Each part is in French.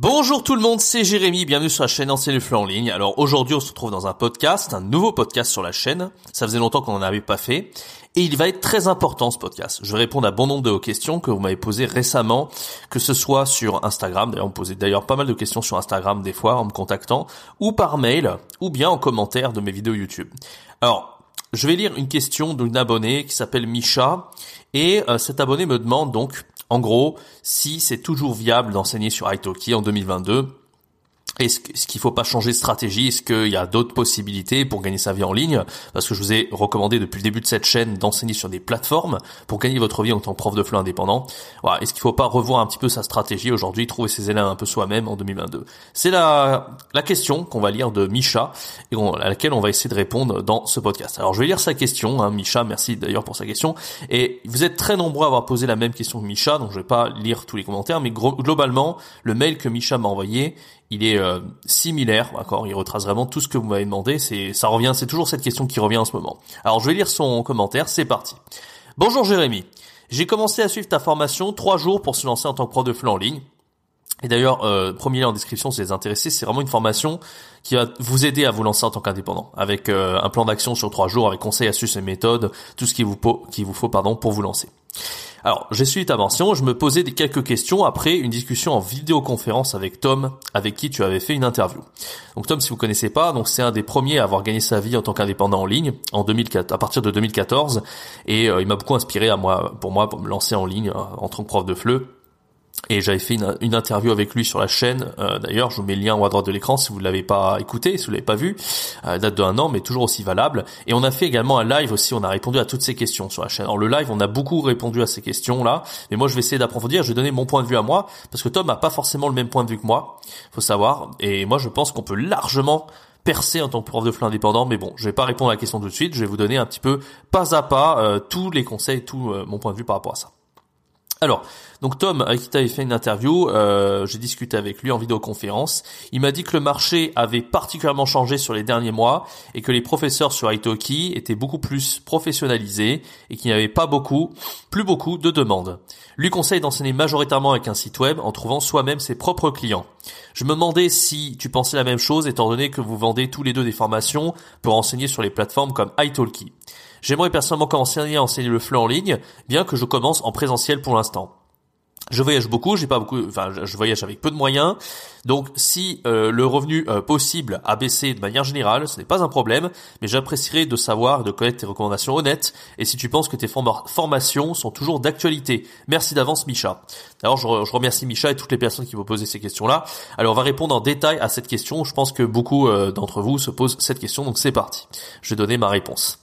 Bonjour tout le monde, c'est Jérémy, bienvenue sur la chaîne Ancien le en ligne. Alors aujourd'hui on se retrouve dans un podcast, un nouveau podcast sur la chaîne. Ça faisait longtemps qu'on n'en avait pas fait. Et il va être très important ce podcast. Je vais répondre à bon nombre de vos questions que vous m'avez posées récemment, que ce soit sur Instagram, d'ailleurs on me posait d'ailleurs pas mal de questions sur Instagram des fois en me contactant, ou par mail, ou bien en commentaire de mes vidéos YouTube. Alors, je vais lire une question d'une abonnée qui s'appelle Micha, et euh, cet abonné me demande donc en gros, si c'est toujours viable d'enseigner sur Italki en 2022, est-ce qu'il faut pas changer de stratégie? Est-ce qu'il y a d'autres possibilités pour gagner sa vie en ligne? Parce que je vous ai recommandé depuis le début de cette chaîne d'enseigner sur des plateformes pour gagner votre vie en tant que prof de FLE indépendant. Voilà. Est-ce qu'il faut pas revoir un petit peu sa stratégie aujourd'hui, trouver ses élèves un peu soi-même en 2022 C'est la, la question qu'on va lire de Micha et à laquelle on va essayer de répondre dans ce podcast. Alors je vais lire sa question. Hein. Micha, merci d'ailleurs pour sa question. Et vous êtes très nombreux à avoir posé la même question que Micha, donc je vais pas lire tous les commentaires, mais globalement, le mail que Micha m'a envoyé, il est euh, similaire, d'accord Il retrace vraiment tout ce que vous m'avez demandé. C'est, ça revient, c'est toujours cette question qui revient en ce moment. Alors, je vais lire son commentaire. C'est parti. Bonjour Jérémy. J'ai commencé à suivre ta formation trois jours pour se lancer en tant que prof de FLE en ligne. Et d'ailleurs, euh, premier lien en description si vous êtes intéressés, c'est vraiment une formation qui va vous aider à vous lancer en tant qu'indépendant, avec euh, un plan d'action sur trois jours, avec conseils, astuces et méthodes, tout ce qu'il vous, qu'il vous faut pardon, pour vous lancer. Alors, j'ai suivi ta mention, je me posais quelques questions après une discussion en vidéoconférence avec Tom, avec qui tu avais fait une interview. Donc Tom, si vous connaissez pas, donc c'est un des premiers à avoir gagné sa vie en tant qu'indépendant en ligne en 2004, à partir de 2014, et euh, il m'a beaucoup inspiré à moi, pour moi, pour me lancer en ligne euh, en tant que prof de FLE. Et j'avais fait une, interview avec lui sur la chaîne. Euh, d'ailleurs, je vous mets le lien en haut à droite de l'écran si vous ne l'avez pas écouté, si vous l'avez pas vu. Euh, date d'un an, mais toujours aussi valable. Et on a fait également un live aussi. On a répondu à toutes ces questions sur la chaîne. Alors le live, on a beaucoup répondu à ces questions là. Mais moi, je vais essayer d'approfondir. Je vais donner mon point de vue à moi parce que Tom n'a pas forcément le même point de vue que moi. Faut savoir. Et moi, je pense qu'on peut largement percer en tant que prof de FLE indépendant, mais bon, je vais pas répondre à la question tout de suite, je vais vous donner un petit peu pas à pas euh, tous les conseils, tout mon point de vue par rapport à ça. Alors, donc Tom, avec qui tu avais fait une interview, euh, j'ai discuté avec lui en vidéoconférence. Il m'a dit que le marché avait particulièrement changé sur les derniers mois et que les professeurs sur Italki étaient beaucoup plus professionnalisés et qu'il n'y avait pas beaucoup, plus beaucoup de demandes. Lui conseille d'enseigner majoritairement avec un site web en trouvant soi-même ses propres clients. Je me demandais si tu pensais la même chose étant donné que vous vendez tous les deux des formations pour enseigner sur les plateformes comme Italki. J'aimerais personnellement commencer à enseigner le FLE en ligne, bien que je commence en présentiel pour l'instant. Je voyage beaucoup, j'ai pas beaucoup, enfin, je voyage avec peu de moyens. Donc, si euh, le revenu euh, possible a baissé de manière générale, ce n'est pas un problème, mais j'apprécierais de savoir, de connaître tes recommandations honnêtes, et si tu penses que tes formations sont toujours d'actualité. Merci d'avance, Micha. Alors, je, remercie Micha et toutes les personnes qui m'ont posé ces questions-là. Alors, on va répondre en détail à cette question. Je pense que beaucoup euh, d'entre vous se posent cette question, donc c'est parti. Je vais donner ma réponse.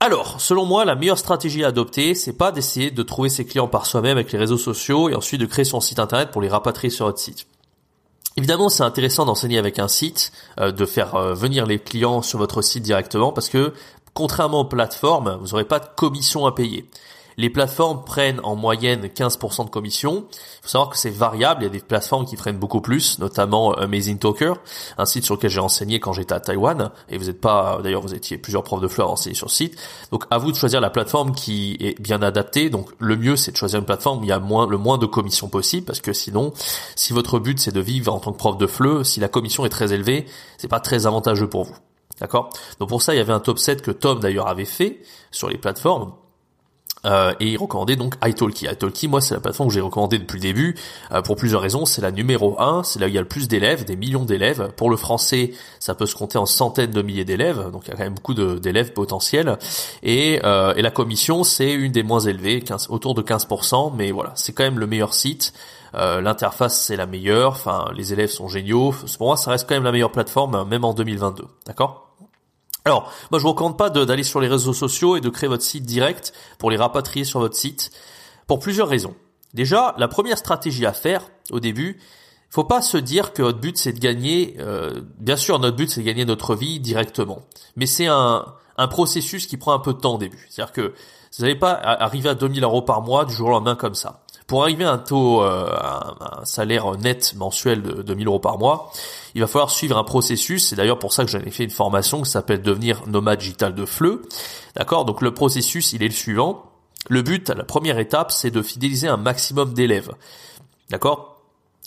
Alors, selon moi, la meilleure stratégie à adopter, c'est pas d'essayer de trouver ses clients par soi-même avec les réseaux sociaux et ensuite de créer son site internet pour les rapatrier sur votre site. Évidemment, c'est intéressant d'enseigner avec un site, euh, de faire euh, venir les clients sur votre site directement parce que contrairement aux plateformes, vous n'aurez pas de commission à payer. Les plateformes prennent en moyenne 15% de commission. Il faut savoir que c'est variable. Il y a des plateformes qui prennent beaucoup plus, notamment euh, Amazing Talker, un site sur lequel j'ai enseigné quand j'étais à Taïwan. Et vous n'êtes pas, d'ailleurs, vous étiez plusieurs profs de fleurs à sur le site. Donc, à vous de choisir la plateforme qui est bien adaptée. Donc, le mieux, c'est de choisir une plateforme où il y a le moins de commission possible, parce que sinon, si votre but c'est de vivre en tant que prof de fleu, si la commission est très élevée, c'est pas très avantageux pour vous. D'accord? Donc pour ça, il y avait un top 7 que Tom d'ailleurs avait fait sur les plateformes. Euh, et il recommandait donc italki. Italki, moi, c'est la plateforme que j'ai recommandée depuis le début euh, pour plusieurs raisons. C'est la numéro 1, c'est là où il y a le plus d'élèves, des millions d'élèves. Pour le français, ça peut se compter en centaines de milliers d'élèves, donc il y a quand même beaucoup d'élèves potentiels. Et, euh, et, la commission, c'est une des moins élevées, 15, autour de 15%, mais voilà, c'est quand même le meilleur site. L'interface, c'est la meilleure, enfin, les élèves sont géniaux. Pour moi, ça reste quand même la meilleure plateforme, même en 2022. D'accord? Alors, moi je vous recommande pas d'aller sur les réseaux sociaux et de créer votre site direct pour les rapatrier sur votre site pour plusieurs raisons. Déjà, la première stratégie à faire au début, faut pas se dire que notre but c'est de gagner. Euh, bien sûr, notre but c'est de gagner notre vie directement, mais c'est un un processus qui prend un peu de temps au début. C'est-à-dire que vous n'allez pas arriver à 2000 euros par mois du jour au lendemain comme ça. Pour arriver à un taux, euh, salaire net mensuel de 2000 euros par mois, il va falloir suivre un processus. C'est d'ailleurs pour ça que j'avais fait une formation qui s'appelle devenir nomade digital de fleu. D'accord? Donc le processus, il est le suivant. Le but, la première étape, c'est de fidéliser un maximum d'élèves. D'accord?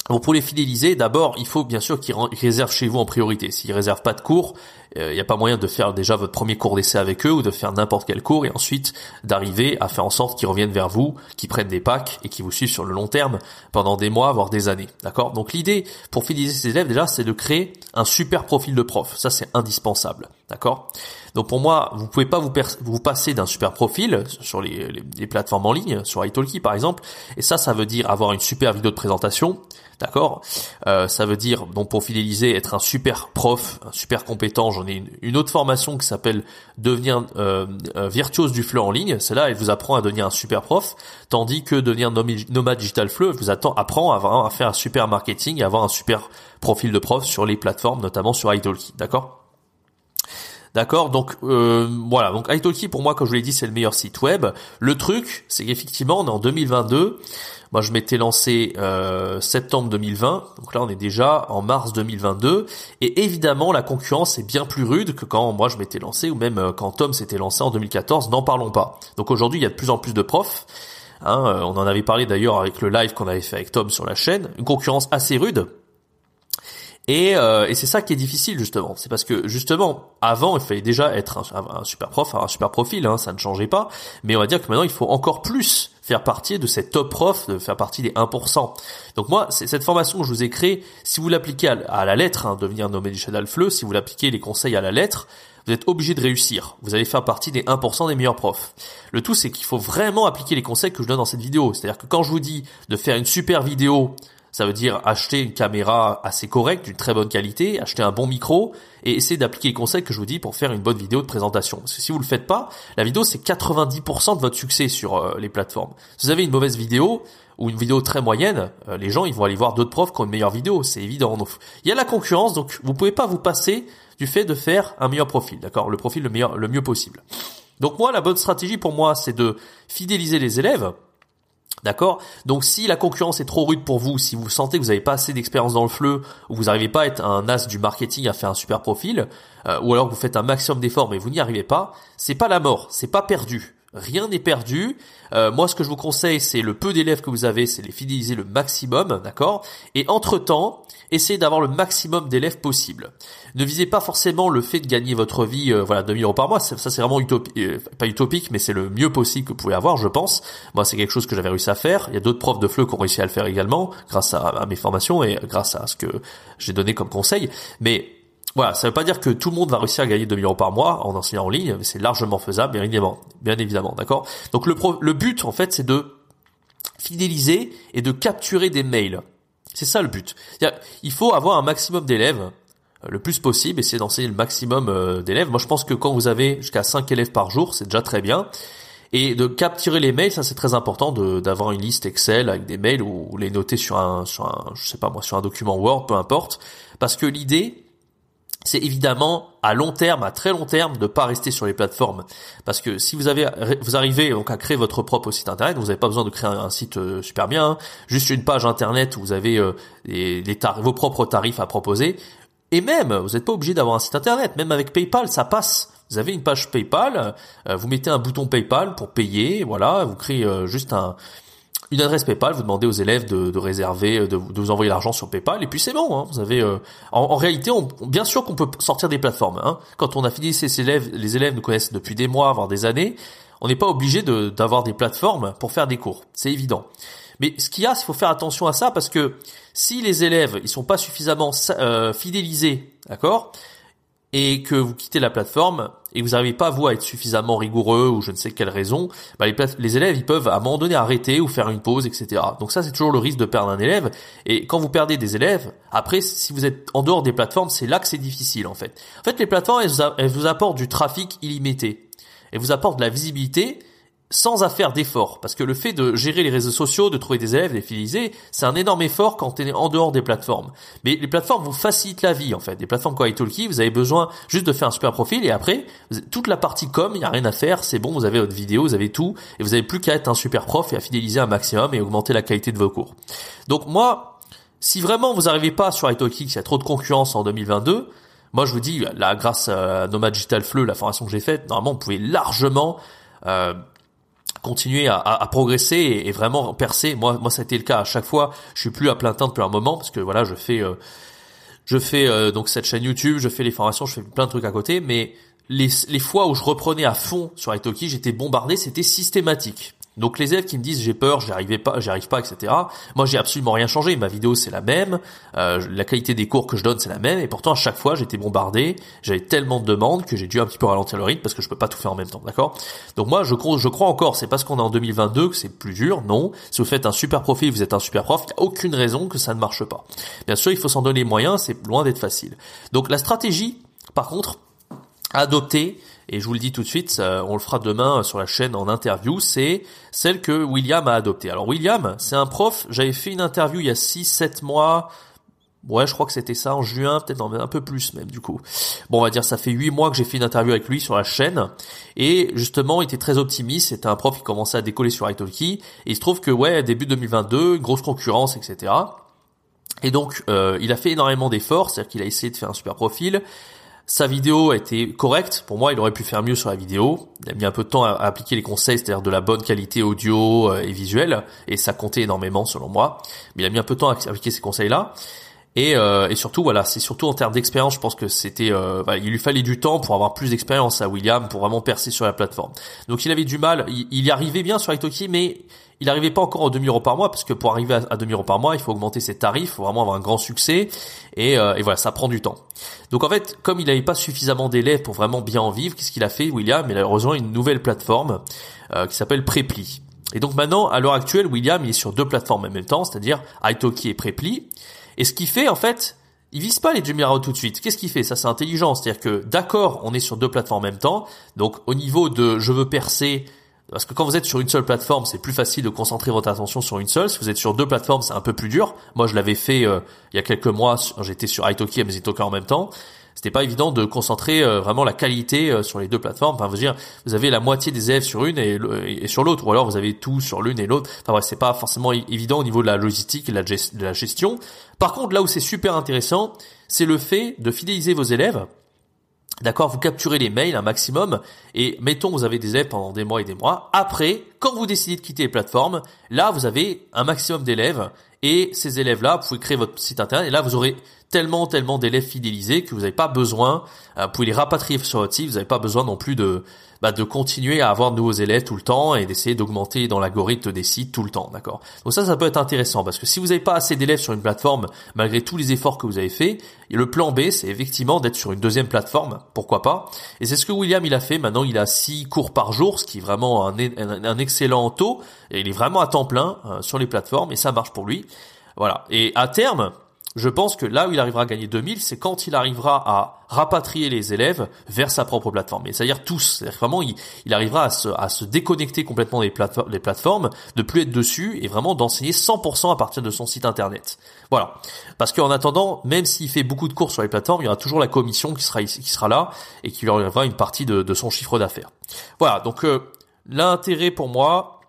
Pour les fidéliser, d'abord, il faut bien sûr qu'ils réservent chez vous en priorité. S'ils réservent pas de cours, il euh, n'y a pas moyen de faire déjà votre premier cours d'essai avec eux ou de faire n'importe quel cours et ensuite d'arriver à faire en sorte qu'ils reviennent vers vous, qu'ils prennent des packs et qu'ils vous suivent sur le long terme pendant des mois, voire des années. D'accord? Donc l'idée pour fidéliser ces élèves déjà, c'est de créer un super profil de prof. Ça, c'est indispensable. D'accord? Donc pour moi, vous pouvez pas vous, vous passer d'un super profil sur les, plateformes en ligne, sur italki par exemple. Et ça, ça veut dire avoir une super vidéo de présentation, d'accord? Euh, Ça veut dire donc pour fidéliser, être un super prof, un super compétent. J'en ai une, autre formation qui s'appelle devenir euh, euh, virtuose du fleu en ligne. Celle-là, elle vous apprend à devenir un super prof, tandis que devenir nomade digital fleu vous attend, apprend à, à faire un super marketing et avoir un super profil de prof sur les plateformes, notamment sur italki, d'accord? D'accord Donc euh, voilà, donc Italki pour moi, comme je vous l'ai dit, c'est le meilleur site web. Le truc, c'est qu'effectivement, on est en 2022. Moi, je m'étais lancé euh, septembre 2020. Donc là, on est déjà en mars 2022. Et évidemment, la concurrence est bien plus rude que quand moi je m'étais lancé ou même euh, quand Tom s'était lancé en 2014. N'en parlons pas. Donc aujourd'hui, il y a de plus en plus de profs. Hein, on en avait parlé d'ailleurs avec le live qu'on avait fait avec Tom sur la chaîne. Une concurrence assez rude. Et, euh, et c'est ça qui est difficile justement. C'est parce que justement, avant, il fallait déjà être un, super prof, un super profil, hein, ça ne changeait pas. Mais on va dire que maintenant, il faut encore plus faire partie de cette top prof, de faire partie des 1%. Donc moi, cette formation que je vous ai créée, si vous l'appliquez à, la lettre, hein, devenir nommé du Chadal Fleu, si vous l'appliquez les conseils à la lettre, vous êtes obligé de réussir. Vous allez faire partie des 1% des meilleurs profs. Le tout, c'est qu'il faut vraiment appliquer les conseils que je donne dans cette vidéo. C'est-à-dire que quand je vous dis de faire une super vidéo ça veut dire acheter une caméra assez correcte, d'une très bonne qualité, acheter un bon micro et essayer d'appliquer les conseils que je vous dis pour faire une bonne vidéo de présentation. Parce que si vous le faites pas, la vidéo c'est 90% de votre succès sur euh, les plateformes. Si vous avez une mauvaise vidéo ou une vidéo très moyenne, euh, les gens ils vont aller voir d'autres profs qui ont une meilleure vidéo, c'est évident. il y a la concurrence, donc vous pouvez pas vous passer du fait de faire un meilleur profil, d'accord? Le profil le meilleur, le mieux possible. Donc moi, la bonne stratégie pour moi, c'est de fidéliser les élèves D'accord? Donc si la concurrence est trop rude pour vous, si vous sentez que vous n'avez pas assez d'expérience dans le fleu, ou vous n'arrivez pas à être un as du marketing à faire un super profil, euh, ou alors que vous faites un maximum d'efforts mais vous n'y arrivez pas, c'est pas la mort, c'est pas perdu. Rien n'est perdu. Euh, moi, ce que je vous conseille, c'est le peu d'élèves que vous avez, c'est les fidéliser le maximum, d'accord? Et entre-temps, essayez d'avoir le maximum d'élèves possible. Ne visez pas forcément le fait de gagner votre vie, euh, voilà, 2000 euros par mois. Ça, c'est vraiment utopique, euh, pas utopique, mais c'est le mieux possible que vous pouvez avoir, je pense. Moi, c'est quelque chose que j'avais réussi à faire. Il y a d'autres profs de FLE qui ont réussi à le faire également, grâce à, à mes formations et grâce à ce que j'ai donné comme conseil. Mais voilà, ça veut pas dire que tout le monde va réussir à gagner 2000 euros par mois en enseignant en ligne, mais c'est largement faisable, bien évidemment, bien évidemment, d'accord? Donc le, le but, en fait, c'est de fidéliser et de capturer des mails. C'est ça le but. Il faut avoir un maximum d'élèves, euh, le plus possible, essayer d'enseigner le maximum euh, d'élèves. Moi, je pense que quand vous avez jusqu'à 5 élèves par jour, c'est déjà très bien. Et de capturer les mails, ça c'est très important d'avoir une liste Excel avec des mails ou, les noter sur un, sur un, je sais pas moi, sur un document Word, peu importe. Parce que l'idée, c'est évidemment à long terme, à très long terme, de pas rester sur les plateformes. Parce que si vous avez, vous arrivez donc à créer votre propre site internet, vous n'avez pas besoin de créer un, site euh, super bien, hein. juste une page internet où vous avez euh, vos propres tarifs à proposer. Et même, vous n'êtes pas obligé d'avoir un site internet. Même avec PayPal, ça passe. Vous avez une page PayPal, euh, vous mettez un bouton PayPal pour payer, voilà, vous créez juste un, une adresse PayPal, vous demandez aux élèves de, réserver, de, vous envoyer l'argent sur PayPal, et puis c'est bon. Hein, vous avez, euh, en, réalité, bien sûr qu'on peut sortir des plateformes. Hein. Quand on a fini ces élèves, les élèves nous connaissent depuis des mois, voire des années. On n'est pas obligé d'avoir des plateformes pour faire des cours, c'est évident. Mais ce qu'il y a, il faut faire attention à ça parce que si les élèves ils sont pas suffisamment euh, fidélisés, d'accord, et que vous quittez la plateforme et vous n'arrivez pas vous à être suffisamment rigoureux ou je ne sais quelle raison, bah les, élèves ils peuvent à un moment donné arrêter ou faire une pause, etc. Donc ça c'est toujours le risque de perdre un élève. Et quand vous perdez des élèves, après si vous êtes en dehors des plateformes, c'est là que c'est difficile en fait. En fait les plateformes elles vous, apportent du trafic illimité, elles vous apportent de la visibilité sans affaire d'effort, parce que le fait de gérer les réseaux sociaux, de trouver des élèves, de les fidéliser, c'est un énorme effort quand tu es en dehors des plateformes. Mais les plateformes vous facilitent la vie en fait. Les plateformes comme Italki, vous avez besoin juste de faire un super profil et après toute la partie com, il y a rien à faire, c'est bon, vous avez votre vidéo, vous avez tout et vous avez plus qu'à être un super prof et à fidéliser un maximum et augmenter la qualité de vos cours. Donc moi, si vraiment vous n'arrivez pas sur Italki, qu'il y a trop de concurrence en 2022, moi je vous dis là grâce à Nomad Digital Fleu, la formation que j'ai faite, normalement vous pouvez largement euh, continuer à, progresser et, vraiment percer. Moi, moi, ça a été le cas à chaque fois. Je suis plus à plein temps depuis un moment parce que voilà, je fais, euh, je fais euh, donc cette chaîne YouTube, je fais les formations, je fais plein de trucs à côté. Mais les, les fois où je reprenais à fond sur Italki, j'étais bombardé, c'était systématique. Donc les élèves qui me disent j'ai peur, j'y arrive pas, j'y arrive pas, etc. Moi j'ai absolument rien changé. Ma vidéo c'est la même, euh, la qualité des cours que je donne c'est la même, et pourtant à chaque fois j'étais bombardé. J'avais tellement de demandes que j'ai dû un petit peu ralentir le rythme parce que je peux pas tout faire en même temps, d'accord? Donc moi je crois, je crois encore, c'est parce qu'on est en 2022 que c'est plus dur. Non, si vous faites un super profil, vous êtes un super prof, il n'y a aucune raison que ça ne marche pas. Bien sûr il faut s'en donner les moyens, c'est loin d'être facile. Donc la stratégie, par contre, adopter et je vous le dis tout de suite, on le fera demain sur la chaîne en interview, c'est celle que William a adoptée. Alors William, c'est un prof, j'avais fait une interview il y a 6-7 mois, ouais je crois que c'était ça en juin, peut-être un peu plus même du coup. Bon on va dire ça fait 8 mois que j'ai fait une interview avec lui sur la chaîne, et justement il était très optimiste, c'était un prof qui commençait à décoller sur Italki, et il se trouve que ouais, début 2022, grosse concurrence, etc. Et donc, euh, il a fait énormément d'efforts, c'est-à-dire qu'il a essayé de faire un super profil. Sa vidéo a été correcte. Pour moi, il aurait pu faire mieux sur la vidéo. Il a mis un peu de temps à, appliquer les conseils, c'est-à-dire de la bonne qualité audio euh, et visuelle, et ça comptait énormément selon moi. Mais il a mis un peu de temps à appliquer ces conseils-là. Et, euh, et, surtout, voilà, c'est surtout en termes d'expérience, je pense que c'était, euh, il lui fallait du temps pour avoir plus d'expérience à William, pour vraiment percer sur la plateforme. Donc il avait du mal, il, il y arrivait bien sur Italki, mais il n'arrivait pas encore aux 2000 euros par mois, parce que pour arriver à, 2000 euros par mois, il faut augmenter ses tarifs, il faut vraiment avoir un grand succès, et, euh, et voilà, ça prend du temps. Donc en fait, comme il n'avait pas suffisamment d'élèves pour vraiment bien en vivre, qu'est-ce qu'il a fait, William? Il a rejoint une nouvelle plateforme euh, qui s'appelle Preply. Et donc maintenant, à l'heure actuelle, William il est sur deux plateformes en même temps, c'est-à-dire Italki et Preply. Et ce qu'il fait, en fait, il vise pas les 2000 euros tout de suite. Qu'est-ce qu'il fait? Ça, c'est intelligent. C'est-à-dire que, d'accord, on est sur deux plateformes en même temps. Donc, au niveau de je veux percer, parce que quand vous êtes sur une seule plateforme, c'est plus facile de concentrer votre attention sur une seule. Si vous êtes sur deux plateformes, c'est un peu plus dur. Moi, je l'avais fait euh, il y a quelques mois. J'étais sur Italki et Mezitoka en même temps. C'était pas évident de concentrer euh, vraiment la qualité euh, sur les deux plateformes. Enfin, vous dire, vous avez la moitié des élèves sur une et, sur l'autre, ou alors vous avez tout sur l'une et l'autre. Enfin bref, c'est pas forcément évident au niveau de la logistique et de la gestion. Par contre, là où c'est super intéressant, c'est le fait de fidéliser vos élèves. D'accord, vous capturez les mails un maximum et mettons vous avez des élèves pendant des mois et des mois. Après, quand vous décidez de quitter les plateformes, là vous avez un maximum d'élèves et ces élèves-là, vous pouvez créer votre site internet et là vous aurez tellement, tellement d'élèves fidélisés que vous n'avez pas besoin, euh, vous pouvez les rapatrier sur votre site, vous n'avez pas besoin non plus de, bah, de continuer à avoir de nouveaux élèves tout le temps et d'essayer d'augmenter dans l'algorithme des sites tout le temps, d'accord? Donc ça, ça peut être intéressant parce que si vous n'avez pas assez d'élèves sur une plateforme, malgré tous les efforts que vous avez faits, le plan B, c'est effectivement d'être sur une deuxième plateforme, pourquoi pas? Et c'est ce que William il a fait. Maintenant, il a six cours par jour, ce qui est vraiment un, un, excellent taux. Et il est vraiment à temps plein euh, sur les plateformes et ça marche pour lui. Voilà. Et à terme, je pense que là où il arrivera à gagner 2000, c'est quand il arrivera à rapatrier les élèves vers sa propre plateforme. Et c'est-à-dire tous. C'est-à-dire vraiment, il, arrivera à se, déconnecter complètement des, plateformes, de plus être dessus et vraiment d'enseigner 100% à partir de son site internet. Voilà. Parce qu'en attendant, même s'il fait beaucoup de cours sur les plateformes, il y aura toujours la commission qui sera qui sera là et qui lui enlèvera une partie de, de son chiffre d'affaires. Voilà. Donc euh, l'intérêt pour moi,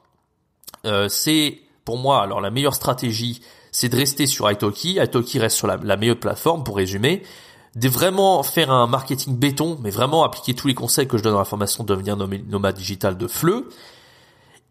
euh, c'est pour moi alors la meilleure stratégie c'est de rester sur Italki. Italki reste sur la, meilleure plateforme pour résumer de vraiment faire un marketing béton, mais vraiment appliquer tous les conseils que je donne dans la formation de devenir nomade digital de Fleu,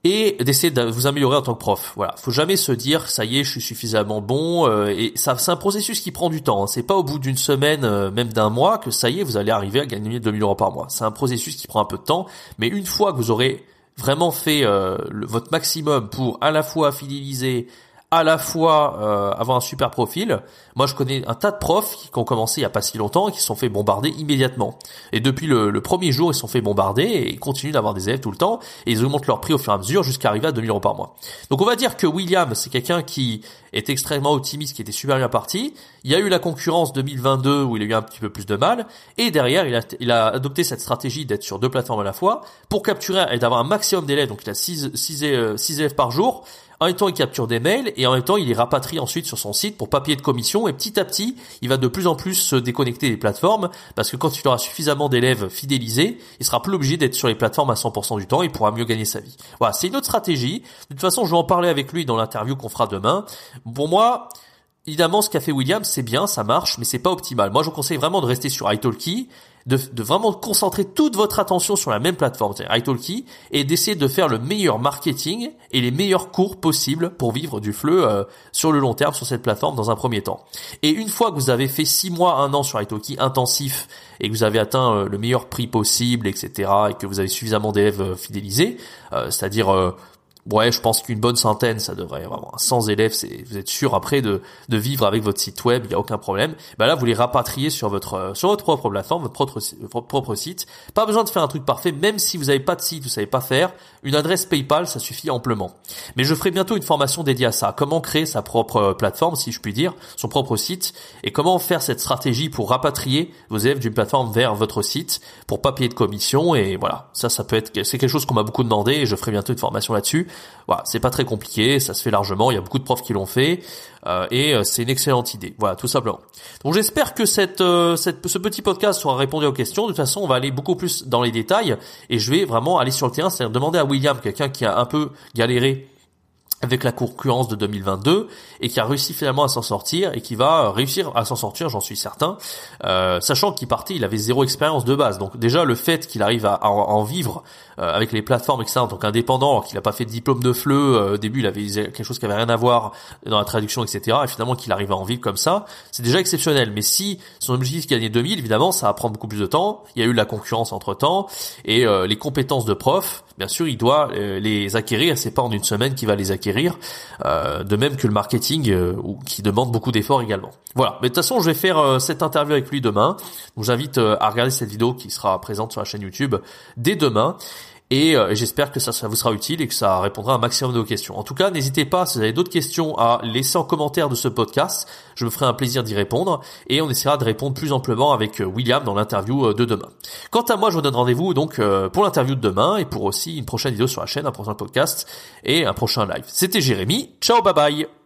et d'essayer de vous améliorer en tant que prof. Voilà, faut jamais se dire ça y est, je suis suffisamment bon. Euh, et ça, c'est un processus qui prend du temps. Hein. C'est pas au bout d'une semaine, euh, même d'un mois, que ça y est, vous allez arriver à gagner 2000 euros par mois. C'est un processus qui prend un peu de temps, mais une fois que vous aurez vraiment fait euh, votre maximum pour à la fois fidéliser à la fois euh, avoir un super profil. Moi, je connais un tas de profs qui, ont commencé il y a pas si longtemps et qui se sont fait bombarder immédiatement. Et depuis le, premier jour, ils se sont fait bombarder et ils continuent d'avoir des élèves tout le temps et ils augmentent leur prix au fur et à mesure jusqu'à arriver à 2000 euros par mois. Donc, on va dire que William, c'est quelqu'un qui est extrêmement optimiste, qui était super bien parti. Il y a eu la concurrence 2022 où il a eu un petit peu plus de mal et derrière, il a, il a adopté cette stratégie d'être sur deux plateformes à la fois pour capturer et d'avoir un maximum d'élèves. Donc, il a 6 six, six élèves par jour en même temps il capture des mails et en même temps il les rapatrie ensuite sur son site pour papier de commission et petit à petit il va de plus en plus se déconnecter des plateformes parce que quand il aura suffisamment d'élèves fidélisés, il sera plus obligé d'être sur les plateformes à 100% du temps, il pourra mieux gagner sa vie. Voilà, c'est une autre stratégie. De toute façon, je vais en parler avec lui dans l'interview qu'on fera demain. Pour moi, Évidemment, ce qu'a fait William, c'est bien, ça marche, mais c'est pas optimal. Moi, je vous conseille vraiment de rester sur italki, de, de, vraiment concentrer toute votre attention sur la même plateforme, c'est italki, et d'essayer de faire le meilleur marketing et les meilleurs cours possibles pour vivre du fleu euh, sur le long terme sur cette plateforme dans un premier temps. Et une fois que vous avez fait six mois, un an sur italki intensif et que vous avez atteint euh, le meilleur prix possible, etc., et que vous avez suffisamment d'élèves euh, fidélisés, c'est-à-dire Ouais, je pense qu'une bonne centaine, ça devrait vraiment. 100 élèves, c'est, vous êtes sûr après de, de vivre avec votre site web, il y a aucun problème. Ben là, vous les rapatriez sur votre euh, sur votre propre plateforme, votre propre, votre propre site. Pas besoin de faire un truc parfait, même si vous n'avez pas de site, vous savez pas faire. Une adresse PayPal, ça suffit amplement. Mais je ferai bientôt une formation dédiée à ça. Comment créer sa propre euh, plateforme, si je puis dire, son propre site, et comment faire cette stratégie pour rapatrier vos élèves d'une plateforme vers votre site pour pas payer de commission. Et voilà, ça, ça peut être, c'est quelque chose qu'on m'a beaucoup demandé et je ferai bientôt une formation là-dessus. Voilà, c'est pas très compliqué, ça se fait largement, il y a beaucoup de profs qui l'ont fait euh, et euh, c'est une excellente idée. Voilà, tout simplement. Donc j'espère que cette, euh, cette, ce petit podcast sera répondu aux questions. De toute façon, on va aller beaucoup plus dans les détails et je vais vraiment aller sur le terrain, c'est-à-dire demander à William, quelqu'un qui a un peu galéré avec la concurrence de 2022 et qui a réussi finalement à s'en sortir et qui va réussir à s'en sortir, j'en suis certain, euh, sachant qu'il partait, il avait zéro expérience de base. Donc déjà le fait qu'il arrive à, en vivre euh, avec les plateformes etc. qu'indépendant, alors qu'il n'a pas fait de diplôme de fleu, euh, au début il avait quelque chose qui avait rien à voir dans la traduction etc. Et finalement qu'il arrive à en vivre comme ça, c'est déjà exceptionnel. Mais si son objectif est gagner 2000, évidemment ça va prendre beaucoup plus de temps. Il y a eu la concurrence entre temps et les compétences de prof, bien sûr il doit les acquérir. C'est pas en une semaine qu'il va les acquérir euh, de même que le marketing euh, qui demande beaucoup d'efforts également. Voilà, mais de toute façon je vais faire euh, cette interview avec lui demain, donc j'invite à regarder cette vidéo qui sera présente sur la chaîne YouTube dès demain. Et euh, j'espère que ça, vous sera utile et que ça répondra à un maximum de vos questions. En tout cas, n'hésitez pas, si vous avez d'autres questions, à laisser en commentaire de ce podcast. Je me ferai un plaisir d'y répondre et on essaiera de répondre plus amplement avec euh, William dans l'interview euh, de demain. Quant à moi, je vous donne rendez-vous donc pour l'interview de demain et pour aussi une prochaine vidéo sur la chaîne, un prochain podcast et un prochain live. C'était Jérémy. Ciao, bye bye